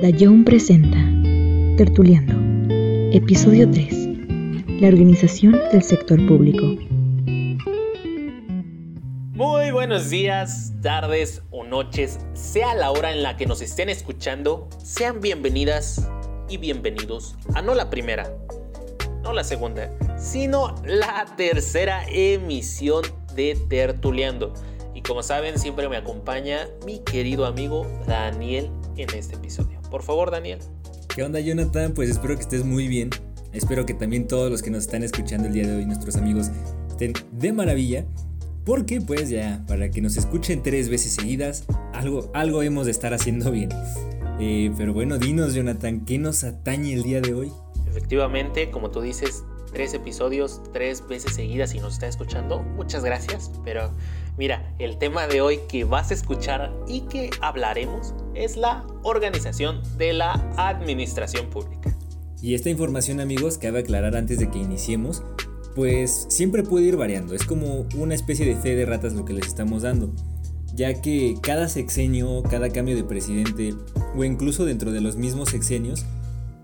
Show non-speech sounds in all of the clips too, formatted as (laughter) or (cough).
Dayón presenta Tertuliando, episodio 3, la organización del sector público. Muy buenos días, tardes o noches, sea la hora en la que nos estén escuchando, sean bienvenidas y bienvenidos a no la primera, no la segunda, sino la tercera emisión de Tertuliando. Y como saben, siempre me acompaña mi querido amigo Daniel en este episodio. Por favor, Daniel. ¿Qué onda, Jonathan? Pues espero que estés muy bien. Espero que también todos los que nos están escuchando el día de hoy, nuestros amigos, estén de maravilla. Porque pues ya, para que nos escuchen tres veces seguidas, algo, algo hemos de estar haciendo bien. Eh, pero bueno, dinos, Jonathan, ¿qué nos atañe el día de hoy? Efectivamente, como tú dices, tres episodios, tres veces seguidas y nos está escuchando. Muchas gracias, pero Mira, el tema de hoy que vas a escuchar y que hablaremos es la organización de la administración pública. Y esta información amigos, cabe aclarar antes de que iniciemos, pues siempre puede ir variando, es como una especie de fe de ratas lo que les estamos dando, ya que cada sexenio, cada cambio de presidente o incluso dentro de los mismos sexenios,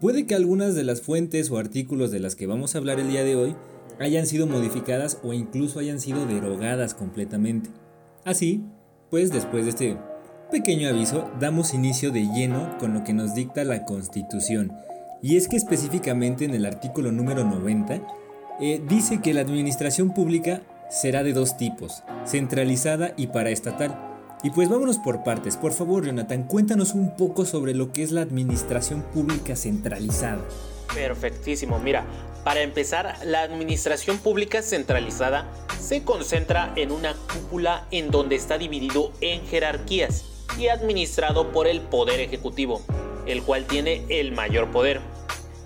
puede que algunas de las fuentes o artículos de las que vamos a hablar el día de hoy hayan sido modificadas o incluso hayan sido derogadas completamente. Así, pues después de este pequeño aviso, damos inicio de lleno con lo que nos dicta la Constitución. Y es que específicamente en el artículo número 90 eh, dice que la administración pública será de dos tipos, centralizada y paraestatal. Y pues vámonos por partes. Por favor, Jonathan, cuéntanos un poco sobre lo que es la administración pública centralizada. Perfectísimo. Mira, para empezar, la administración pública centralizada se concentra en una cúpula en donde está dividido en jerarquías y administrado por el Poder Ejecutivo, el cual tiene el mayor poder,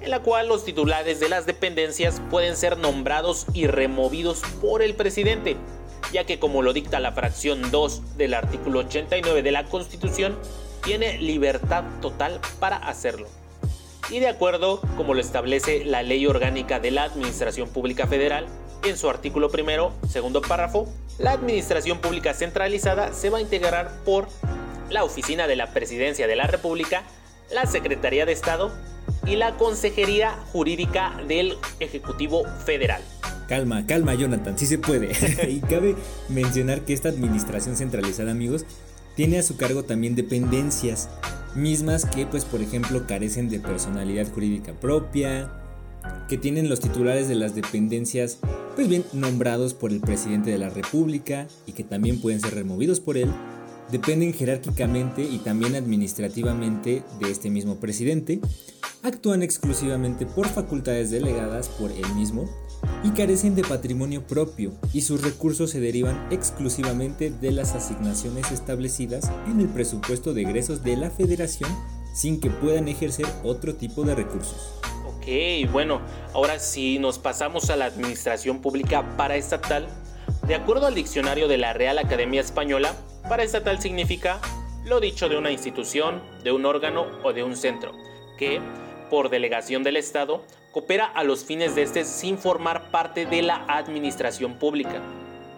en la cual los titulares de las dependencias pueden ser nombrados y removidos por el presidente, ya que como lo dicta la fracción 2 del artículo 89 de la Constitución, tiene libertad total para hacerlo y de acuerdo como lo establece la Ley Orgánica de la Administración Pública Federal, en su artículo primero, segundo párrafo, la Administración Pública Centralizada se va a integrar por la Oficina de la Presidencia de la República, la Secretaría de Estado y la Consejería Jurídica del Ejecutivo Federal. Calma, calma Jonathan, sí se puede. (laughs) y cabe mencionar que esta administración centralizada, amigos, tiene a su cargo también dependencias, mismas que pues por ejemplo carecen de personalidad jurídica propia, que tienen los titulares de las dependencias pues bien nombrados por el presidente de la República y que también pueden ser removidos por él, dependen jerárquicamente y también administrativamente de este mismo presidente, actúan exclusivamente por facultades delegadas por él mismo y carecen de patrimonio propio y sus recursos se derivan exclusivamente de las asignaciones establecidas en el presupuesto de egresos de la federación sin que puedan ejercer otro tipo de recursos. Ok, bueno, ahora si nos pasamos a la administración pública paraestatal, de acuerdo al diccionario de la Real Academia Española, paraestatal significa lo dicho de una institución, de un órgano o de un centro, que, por delegación del Estado, coopera a los fines de este sin formar parte de la administración pública.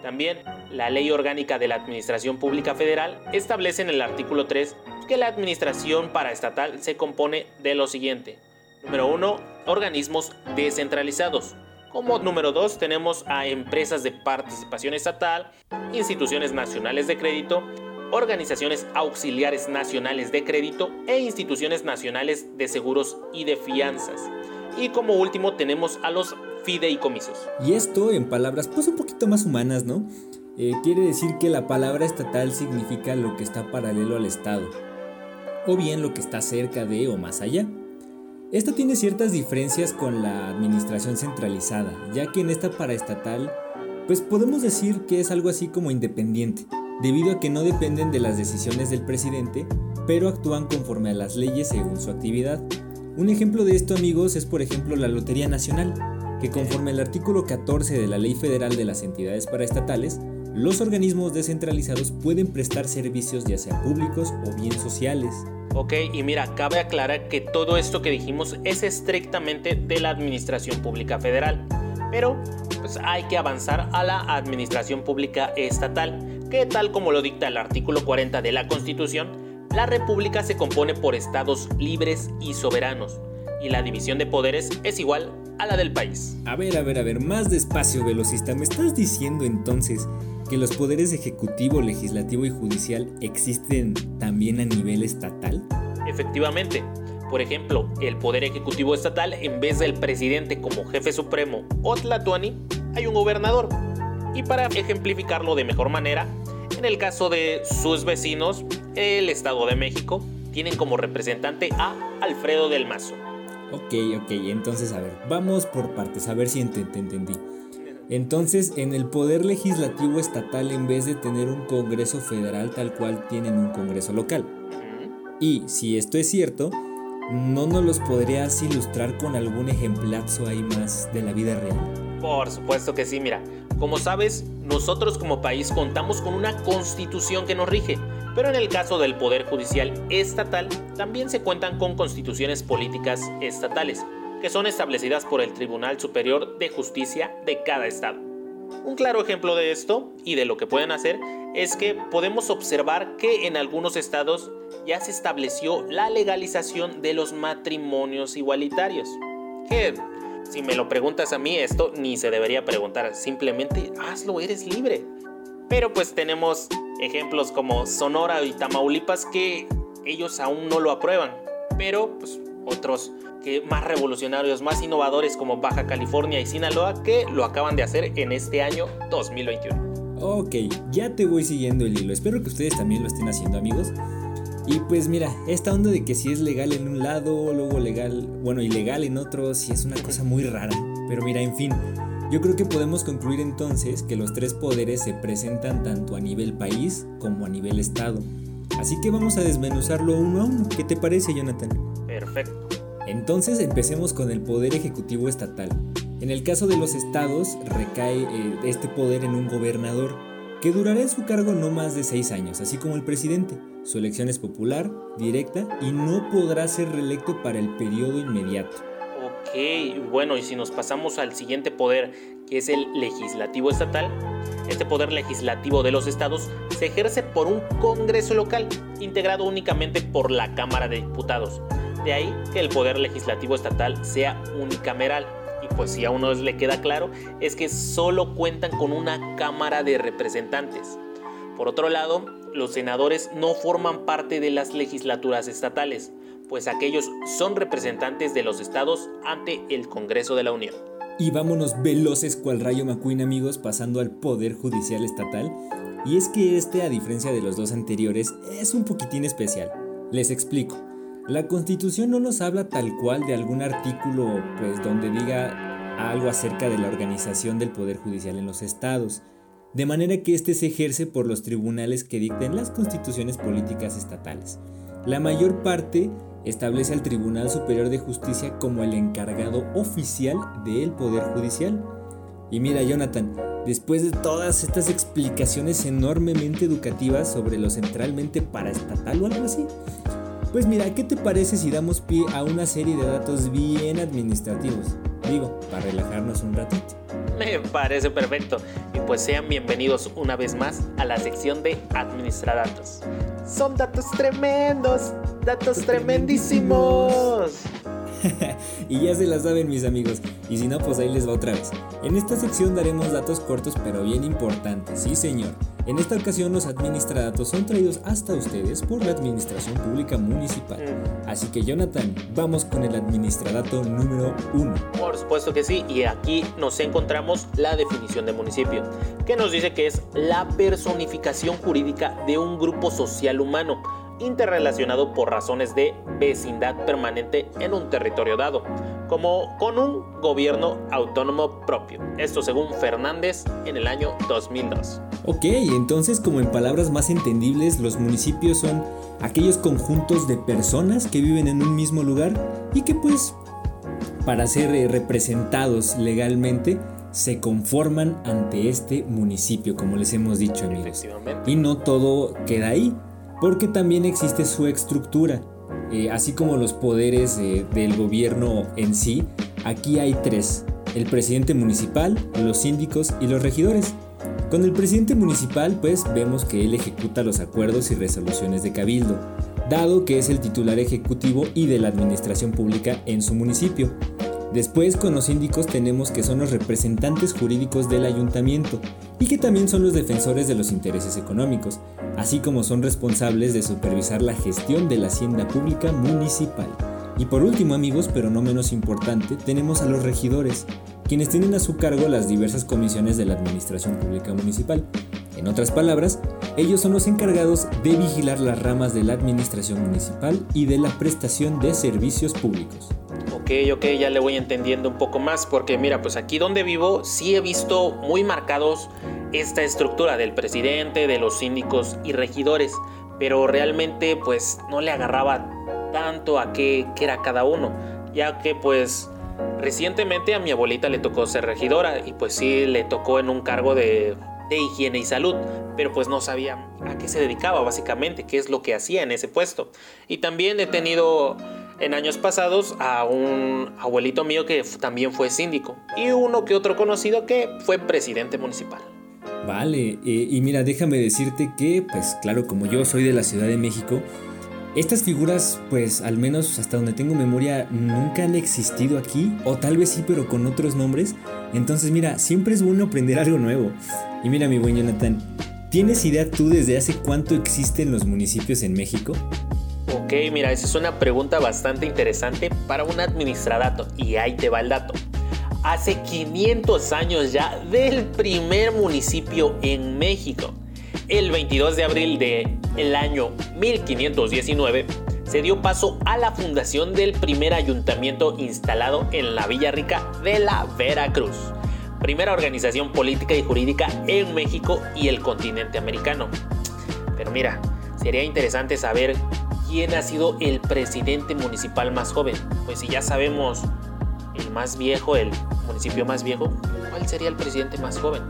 También, la Ley Orgánica de la Administración Pública Federal establece en el artículo 3 que la administración paraestatal se compone de lo siguiente. Número 1. Organismos descentralizados. Como número 2 tenemos a empresas de participación estatal, instituciones nacionales de crédito, organizaciones auxiliares nacionales de crédito e instituciones nacionales de seguros y de fianzas. Y como último tenemos a los fideicomisos. Y esto en palabras pues un poquito más humanas, ¿no? Eh, quiere decir que la palabra estatal significa lo que está paralelo al Estado, o bien lo que está cerca de o más allá. Esta tiene ciertas diferencias con la administración centralizada, ya que en esta paraestatal, pues podemos decir que es algo así como independiente, debido a que no dependen de las decisiones del presidente, pero actúan conforme a las leyes según su actividad. Un ejemplo de esto, amigos, es por ejemplo la Lotería Nacional, que conforme al artículo 14 de la Ley Federal de las Entidades Paraestatales, los organismos descentralizados pueden prestar servicios ya sea públicos o bien sociales. Ok, y mira, cabe aclarar que todo esto que dijimos es estrictamente de la Administración Pública Federal, pero pues hay que avanzar a la Administración Pública Estatal, que tal como lo dicta el artículo 40 de la Constitución, la república se compone por estados libres y soberanos, y la división de poderes es igual a la del país. A ver, a ver, a ver, más despacio, velocista. ¿Me estás diciendo entonces que los poderes ejecutivo, legislativo y judicial existen también a nivel estatal? Efectivamente. Por ejemplo, el poder ejecutivo estatal, en vez del presidente como jefe supremo o tlatuani, hay un gobernador. Y para ejemplificarlo de mejor manera, en el caso de sus vecinos, el Estado de México, tienen como representante a Alfredo del Mazo. Ok, ok, entonces a ver, vamos por partes, a ver si te entendí. Entonces, en el poder legislativo estatal, en vez de tener un Congreso federal tal cual, tienen un Congreso local. Y si esto es cierto, ¿no nos los podrías ilustrar con algún ejemplazo ahí más de la vida real? Por supuesto que sí, mira. Como sabes, nosotros como país contamos con una constitución que nos rige, pero en el caso del Poder Judicial Estatal también se cuentan con constituciones políticas estatales, que son establecidas por el Tribunal Superior de Justicia de cada estado. Un claro ejemplo de esto y de lo que pueden hacer es que podemos observar que en algunos estados ya se estableció la legalización de los matrimonios igualitarios. Si me lo preguntas a mí, esto ni se debería preguntar, simplemente hazlo, eres libre. Pero pues tenemos ejemplos como Sonora y Tamaulipas que ellos aún no lo aprueban, pero pues otros que más revolucionarios, más innovadores como Baja California y Sinaloa que lo acaban de hacer en este año 2021. Ok, ya te voy siguiendo el hilo. Espero que ustedes también lo estén haciendo, amigos. Y pues mira, esta onda de que si es legal en un lado, luego legal, bueno, ilegal en otro, sí es una cosa muy rara. Pero mira, en fin, yo creo que podemos concluir entonces que los tres poderes se presentan tanto a nivel país como a nivel estado. Así que vamos a desmenuzarlo uno a uno. ¿Qué te parece, Jonathan? Perfecto. Entonces empecemos con el poder ejecutivo estatal. En el caso de los estados, recae eh, este poder en un gobernador, que durará en su cargo no más de seis años, así como el presidente. Su elección es popular, directa y no podrá ser reelecto para el periodo inmediato. Ok, bueno, y si nos pasamos al siguiente poder, que es el legislativo estatal, este poder legislativo de los estados se ejerce por un Congreso local, integrado únicamente por la Cámara de Diputados. De ahí que el poder legislativo estatal sea unicameral. Pues si a uno le queda claro, es que solo cuentan con una Cámara de Representantes. Por otro lado, los senadores no forman parte de las legislaturas estatales, pues aquellos son representantes de los estados ante el Congreso de la Unión. Y vámonos veloces cual rayo McQueen amigos pasando al Poder Judicial Estatal. Y es que este, a diferencia de los dos anteriores, es un poquitín especial. Les explico. La Constitución no nos habla tal cual de algún artículo pues donde diga algo acerca de la organización del Poder Judicial en los estados de manera que éste se ejerce por los tribunales que dicten las constituciones políticas estatales. La mayor parte establece al Tribunal Superior de Justicia como el encargado oficial del Poder Judicial. Y mira, Jonathan, después de todas estas explicaciones enormemente educativas sobre lo centralmente paraestatal o algo así, pues mira, ¿qué te parece si damos pie a una serie de datos bien administrativos? Digo, para relajarnos un ratito. Me parece perfecto. Y pues sean bienvenidos una vez más a la sección de Administrar Datos. Son datos tremendos, datos tremendísimos. (laughs) y ya se la saben mis amigos, y si no pues ahí les va otra vez. En esta sección daremos datos cortos pero bien importantes, sí señor. En esta ocasión los administradatos son traídos hasta ustedes por la Administración Pública Municipal. Mm. Así que Jonathan, vamos con el administradato número 1. Por supuesto que sí, y aquí nos encontramos la definición de municipio, que nos dice que es la personificación jurídica de un grupo social humano interrelacionado por razones de vecindad permanente en un territorio dado, como con un gobierno autónomo propio. Esto según Fernández en el año 2002. Ok, entonces como en palabras más entendibles, los municipios son aquellos conjuntos de personas que viven en un mismo lugar y que pues para ser eh, representados legalmente se conforman ante este municipio, como les hemos dicho amigos. Y no todo queda ahí porque también existe su estructura. Eh, así como los poderes del gobierno en sí, aquí hay tres, el presidente municipal, los síndicos y los regidores. Con el presidente municipal pues vemos que él ejecuta los acuerdos y resoluciones de cabildo. dado que es el titular ejecutivo y de la administración pública en su municipio. Después con los síndicos tenemos que son los representantes jurídicos del ayuntamiento y que también son los defensores de los intereses económicos, así como son responsables de supervisar la gestión de la hacienda pública municipal. Y por último amigos, pero no menos importante, tenemos a los regidores, quienes tienen a su cargo las diversas comisiones de la Administración Pública Municipal. En otras palabras, ellos son los encargados de vigilar las ramas de la Administración Municipal y de la prestación de servicios públicos ok, ok, ya le voy entendiendo un poco más, porque mira, pues aquí donde vivo sí he visto muy marcados esta estructura del presidente, de los síndicos y regidores, pero realmente pues no le agarraba tanto a qué, qué era cada uno, ya que pues recientemente a mi abuelita le tocó ser regidora y pues sí le tocó en un cargo de, de higiene y salud, pero pues no sabía a qué se dedicaba básicamente, qué es lo que hacía en ese puesto. Y también he tenido en años pasados a un abuelito mío que también fue síndico y uno que otro conocido que fue presidente municipal. Vale, eh, y mira, déjame decirte que, pues claro, como yo soy de la Ciudad de México, estas figuras, pues al menos hasta donde tengo memoria, nunca han existido aquí, o tal vez sí, pero con otros nombres. Entonces, mira, siempre es bueno aprender algo nuevo. Y mira, mi buen Jonathan, ¿tienes idea tú desde hace cuánto existen los municipios en México? Ok, mira, esa es una pregunta bastante interesante para un administradato y ahí te va el dato. Hace 500 años ya del primer municipio en México. El 22 de abril del el año 1519 se dio paso a la fundación del primer ayuntamiento instalado en la Villa Rica de la Veracruz, primera organización política y jurídica en México y el continente americano. Pero mira, sería interesante saber quién ha sido el presidente municipal más joven. Pues si ya sabemos el más viejo, el municipio más viejo, ¿cuál sería el presidente más joven?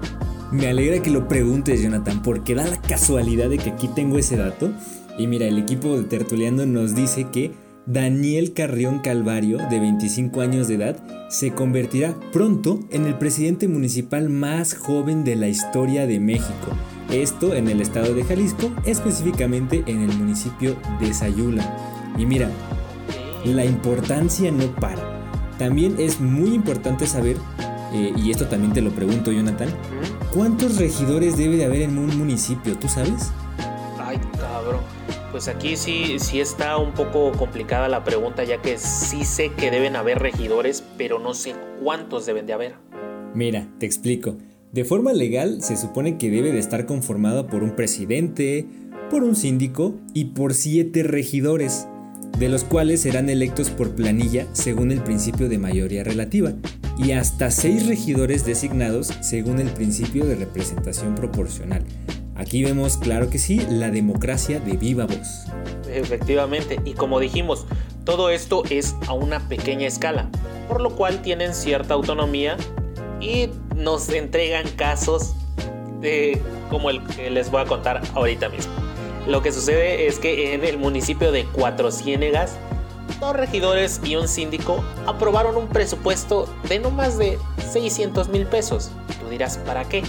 Me alegra que lo preguntes, Jonathan, porque da la casualidad de que aquí tengo ese dato. Y mira, el equipo de Tertuliano nos dice que Daniel Carrión Calvario, de 25 años de edad, se convertirá pronto en el presidente municipal más joven de la historia de México. Esto en el estado de Jalisco, específicamente en el municipio de Sayula. Y mira, la importancia no para. También es muy importante saber, eh, y esto también te lo pregunto Jonathan, ¿cuántos regidores debe de haber en un municipio? ¿Tú sabes? Ay, cabrón. Pues aquí sí, sí está un poco complicada la pregunta, ya que sí sé que deben haber regidores, pero no sé cuántos deben de haber. Mira, te explico. De forma legal se supone que debe de estar conformado por un presidente, por un síndico y por siete regidores, de los cuales serán electos por planilla según el principio de mayoría relativa, y hasta seis regidores designados según el principio de representación proporcional. Aquí vemos, claro que sí, la democracia de viva voz. Efectivamente, y como dijimos, todo esto es a una pequeña escala, por lo cual tienen cierta autonomía y nos entregan casos de como el que les voy a contar ahorita mismo. Lo que sucede es que en el municipio de Cuatro Ciénegas, dos regidores y un síndico aprobaron un presupuesto de no más de 600 mil pesos. Tú dirás, ¿para qué?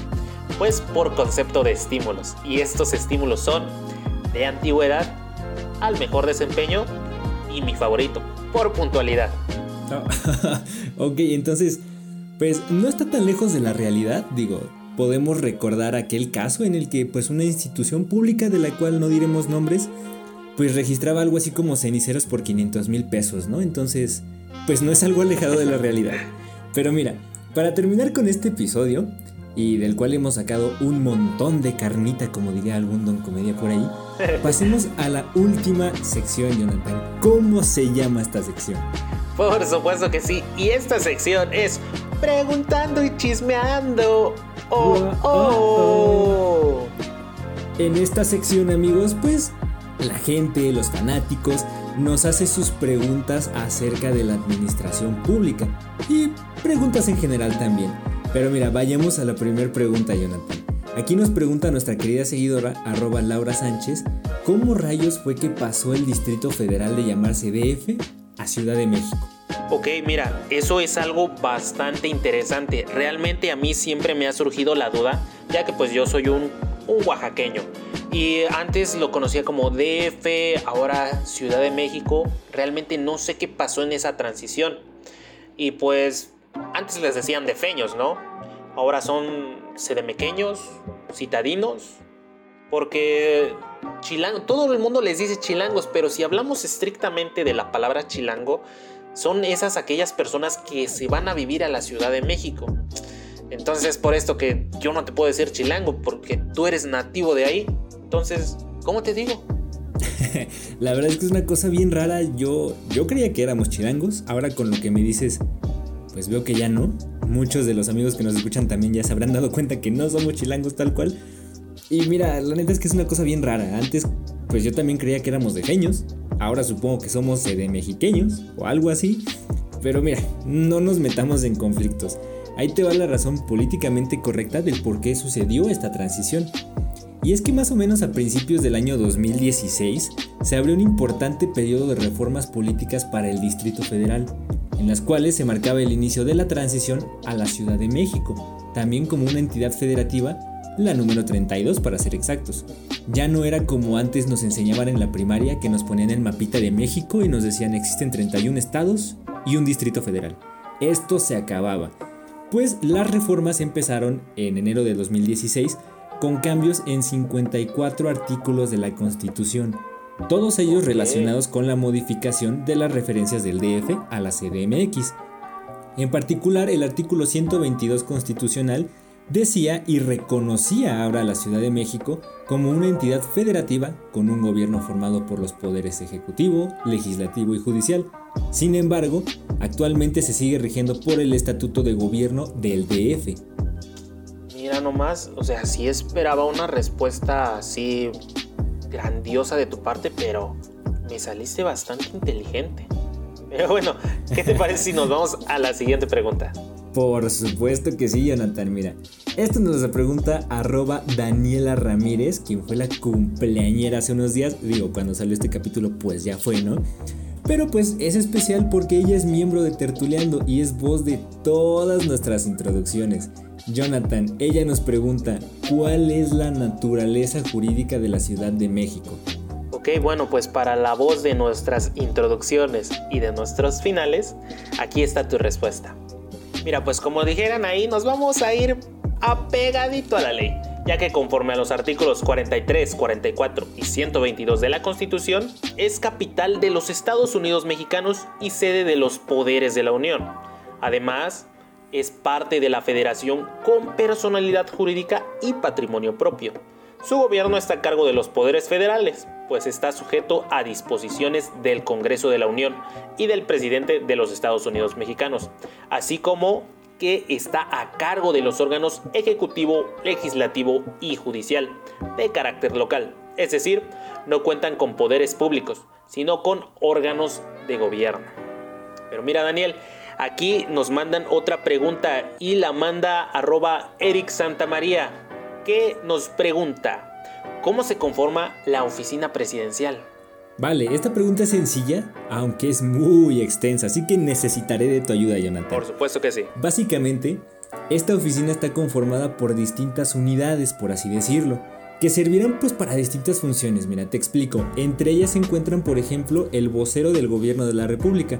Pues por concepto de estímulos. Y estos estímulos son de antigüedad al mejor desempeño y mi favorito, por puntualidad. (laughs) ok, entonces pues no está tan lejos de la realidad, digo, podemos recordar aquel caso en el que pues una institución pública de la cual no diremos nombres, pues registraba algo así como ceniceros por 500 mil pesos, ¿no? Entonces, pues no es algo alejado de la realidad. Pero mira, para terminar con este episodio, y del cual hemos sacado un montón de carnita, como diría algún don comedia por ahí, (laughs) pasemos a la última sección, Jonathan. ¿Cómo se llama esta sección? Por supuesto que sí, y esta sección es preguntando y chismeando. Oh, oh. En esta sección, amigos, pues la gente, los fanáticos, nos hace sus preguntas acerca de la administración pública y preguntas en general también. Pero mira, vayamos a la primera pregunta, Jonathan. Aquí nos pregunta nuestra querida seguidora, arroba Laura Sánchez, ¿cómo rayos fue que pasó el Distrito Federal de llamarse DF Ciudad de México? Ok, mira, eso es algo bastante interesante. Realmente a mí siempre me ha surgido la duda, ya que pues yo soy un, un oaxaqueño. Y antes lo conocía como DF, ahora Ciudad de México. Realmente no sé qué pasó en esa transición. Y pues antes les decían defeños, ¿no? Ahora son sedemequeños, citadinos, porque chilango, todo el mundo les dice chilangos, pero si hablamos estrictamente de la palabra chilango, son esas aquellas personas que se van a vivir a la Ciudad de México. Entonces por esto que yo no te puedo decir chilango porque tú eres nativo de ahí. Entonces, ¿cómo te digo? (laughs) la verdad es que es una cosa bien rara. Yo, yo creía que éramos chilangos. Ahora con lo que me dices, pues veo que ya no. Muchos de los amigos que nos escuchan también ya se habrán dado cuenta que no somos chilangos tal cual. Y mira, la neta es que es una cosa bien rara. Antes, pues yo también creía que éramos de geños. Ahora supongo que somos de mexiqueños o algo así. Pero mira, no nos metamos en conflictos. Ahí te va la razón políticamente correcta del por qué sucedió esta transición. Y es que más o menos a principios del año 2016 se abrió un importante periodo de reformas políticas para el Distrito Federal, en las cuales se marcaba el inicio de la transición a la Ciudad de México, también como una entidad federativa, la número 32 para ser exactos. Ya no era como antes nos enseñaban en la primaria que nos ponían el mapita de México y nos decían existen 31 estados y un distrito federal. Esto se acababa pues las reformas empezaron en enero de 2016 con cambios en 54 artículos de la Constitución, todos ellos relacionados con la modificación de las referencias del DF a la CDMX. En particular, el artículo 122 constitucional decía y reconocía ahora a la Ciudad de México como una entidad federativa con un gobierno formado por los poderes ejecutivo, legislativo y judicial. Sin embargo, actualmente se sigue rigiendo por el Estatuto de Gobierno del DF. Mira nomás, o sea, sí esperaba una respuesta así grandiosa de tu parte, pero me saliste bastante inteligente. (laughs) Pero bueno, ¿qué te parece si nos vamos a la siguiente pregunta? Por supuesto que sí, Jonathan. Mira, esto nos lo pregunta arroba Daniela Ramírez, quien fue la cumpleañera hace unos días. Digo, cuando salió este capítulo, pues ya fue, ¿no? Pero pues es especial porque ella es miembro de Tertuleando y es voz de todas nuestras introducciones. Jonathan, ella nos pregunta, ¿cuál es la naturaleza jurídica de la Ciudad de México? Ok, bueno, pues para la voz de nuestras introducciones y de nuestros finales, aquí está tu respuesta. Mira, pues como dijeran ahí, nos vamos a ir apegadito a la ley, ya que conforme a los artículos 43, 44 y 122 de la Constitución, es capital de los Estados Unidos mexicanos y sede de los poderes de la Unión. Además, es parte de la federación con personalidad jurídica y patrimonio propio. Su gobierno está a cargo de los poderes federales, pues está sujeto a disposiciones del Congreso de la Unión y del presidente de los Estados Unidos mexicanos, así como que está a cargo de los órganos ejecutivo, legislativo y judicial de carácter local. Es decir, no cuentan con poderes públicos, sino con órganos de gobierno. Pero mira Daniel, aquí nos mandan otra pregunta y la manda arroba Eric Santamaría que nos pregunta, ¿cómo se conforma la oficina presidencial? Vale, esta pregunta es sencilla, aunque es muy extensa, así que necesitaré de tu ayuda, Jonathan. Por supuesto que sí. Básicamente, esta oficina está conformada por distintas unidades, por así decirlo, que servirán pues para distintas funciones. Mira, te explico. Entre ellas se encuentran, por ejemplo, el vocero del gobierno de la República,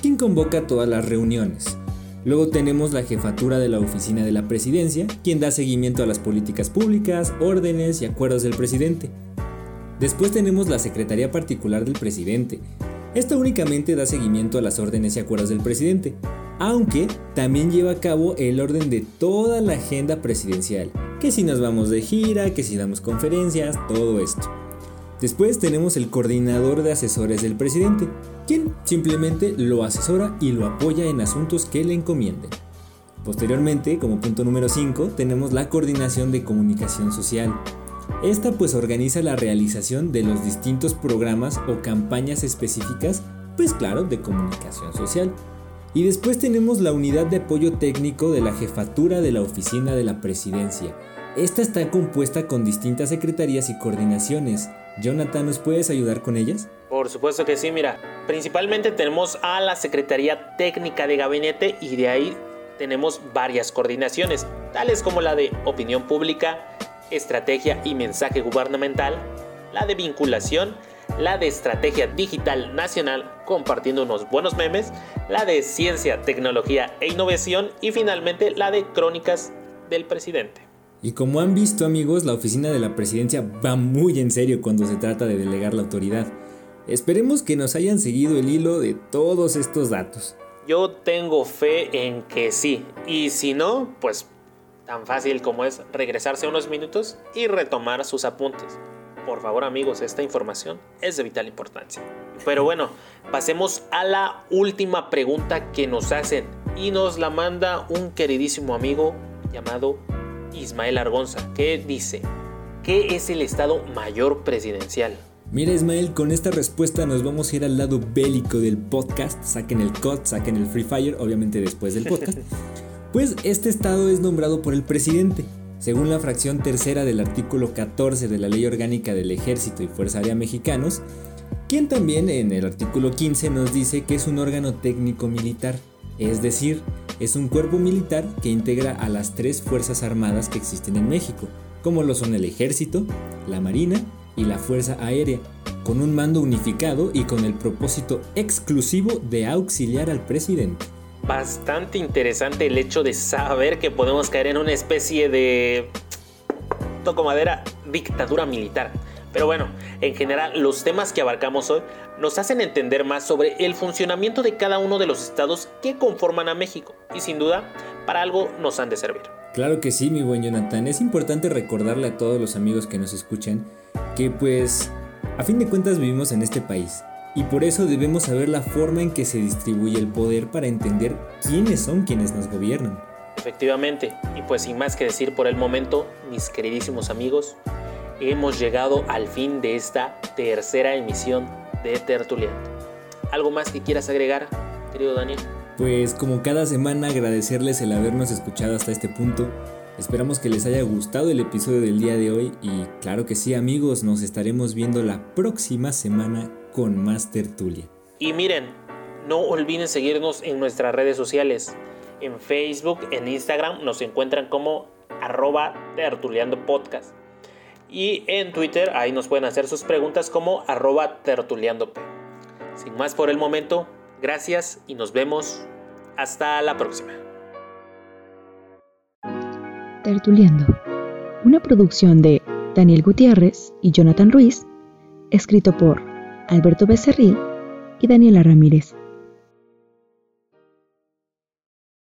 quien convoca todas las reuniones. Luego tenemos la jefatura de la oficina de la presidencia, quien da seguimiento a las políticas públicas, órdenes y acuerdos del presidente. Después tenemos la Secretaría Particular del Presidente. Esta únicamente da seguimiento a las órdenes y acuerdos del presidente, aunque también lleva a cabo el orden de toda la agenda presidencial, que si nos vamos de gira, que si damos conferencias, todo esto. Después tenemos el coordinador de asesores del presidente, quien simplemente lo asesora y lo apoya en asuntos que le encomienden. Posteriormente, como punto número 5, tenemos la coordinación de comunicación social. Esta pues organiza la realización de los distintos programas o campañas específicas, pues claro, de comunicación social. Y después tenemos la unidad de apoyo técnico de la jefatura de la oficina de la presidencia. Esta está compuesta con distintas secretarías y coordinaciones, Jonathan, ¿nos puedes ayudar con ellas? Por supuesto que sí, mira. Principalmente tenemos a la Secretaría Técnica de Gabinete y de ahí tenemos varias coordinaciones, tales como la de opinión pública, estrategia y mensaje gubernamental, la de vinculación, la de estrategia digital nacional compartiendo unos buenos memes, la de ciencia, tecnología e innovación y finalmente la de crónicas del presidente. Y como han visto amigos, la oficina de la presidencia va muy en serio cuando se trata de delegar la autoridad. Esperemos que nos hayan seguido el hilo de todos estos datos. Yo tengo fe en que sí, y si no, pues tan fácil como es regresarse unos minutos y retomar sus apuntes. Por favor amigos, esta información es de vital importancia. Pero bueno, pasemos a la última pregunta que nos hacen y nos la manda un queridísimo amigo llamado Ismael Argonza, que dice, ¿qué es el Estado Mayor Presidencial? Mira Ismael, con esta respuesta nos vamos a ir al lado bélico del podcast, saquen el COD, saquen el Free Fire, obviamente después del podcast. (laughs) Pues este estado es nombrado por el presidente, según la fracción tercera del artículo 14 de la Ley Orgánica del Ejército y Fuerza Aérea Mexicanos, quien también en el artículo 15 nos dice que es un órgano técnico militar, es decir, es un cuerpo militar que integra a las tres Fuerzas Armadas que existen en México, como lo son el Ejército, la Marina y la Fuerza Aérea, con un mando unificado y con el propósito exclusivo de auxiliar al presidente bastante interesante el hecho de saber que podemos caer en una especie de toco madera dictadura militar. Pero bueno, en general los temas que abarcamos hoy nos hacen entender más sobre el funcionamiento de cada uno de los estados que conforman a México y sin duda para algo nos han de servir. Claro que sí, mi buen Jonathan. Es importante recordarle a todos los amigos que nos escuchan que pues a fin de cuentas vivimos en este país y por eso debemos saber la forma en que se distribuye el poder para entender quiénes son quienes nos gobiernan. Efectivamente, y pues sin más que decir por el momento, mis queridísimos amigos, hemos llegado al fin de esta tercera emisión de Tertuliano. ¿Algo más que quieras agregar, querido Daniel? Pues como cada semana agradecerles el habernos escuchado hasta este punto. Esperamos que les haya gustado el episodio del día de hoy y claro que sí amigos, nos estaremos viendo la próxima semana con más tertulia. Y miren, no olviden seguirnos en nuestras redes sociales. En Facebook, en Instagram nos encuentran como arroba tertuliando podcast. Y en Twitter ahí nos pueden hacer sus preguntas como arroba tertuliando. Sin más por el momento, gracias y nos vemos hasta la próxima. Tertuliando, una producción de Daniel Gutiérrez y Jonathan Ruiz, escrito por Alberto Becerril y Daniela Ramírez.